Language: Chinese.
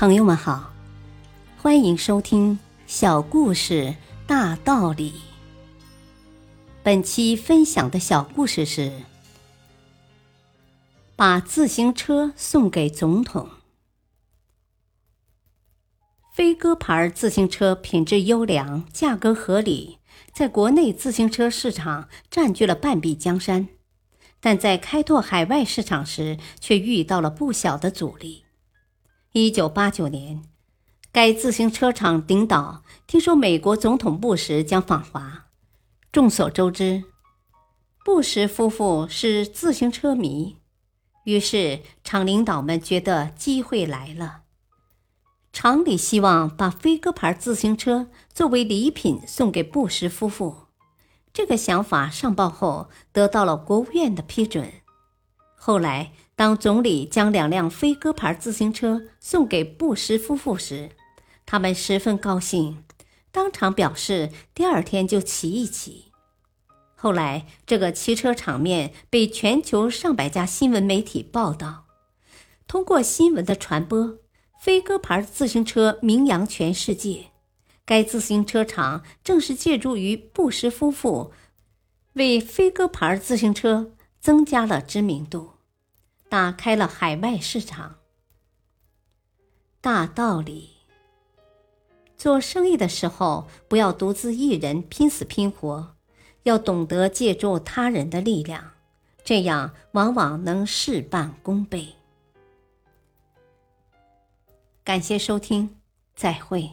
朋友们好，欢迎收听《小故事大道理》。本期分享的小故事是：把自行车送给总统。飞鸽牌自行车品质优良，价格合理，在国内自行车市场占据了半壁江山，但在开拓海外市场时，却遇到了不小的阻力。一九八九年，该自行车厂领导听说美国总统布什将访华。众所周知，布什夫妇是自行车迷，于是厂领导们觉得机会来了。厂里希望把飞鸽牌自行车作为礼品送给布什夫妇。这个想法上报后，得到了国务院的批准。后来，当总理将两辆飞鸽牌自行车送给布什夫妇时，他们十分高兴，当场表示第二天就骑一骑。后来，这个骑车场面被全球上百家新闻媒体报道。通过新闻的传播，飞鸽牌自行车名扬全世界。该自行车厂正是借助于布什夫妇，为飞鸽牌自行车。增加了知名度，打开了海外市场。大道理：做生意的时候，不要独自一人拼死拼活，要懂得借助他人的力量，这样往往能事半功倍。感谢收听，再会。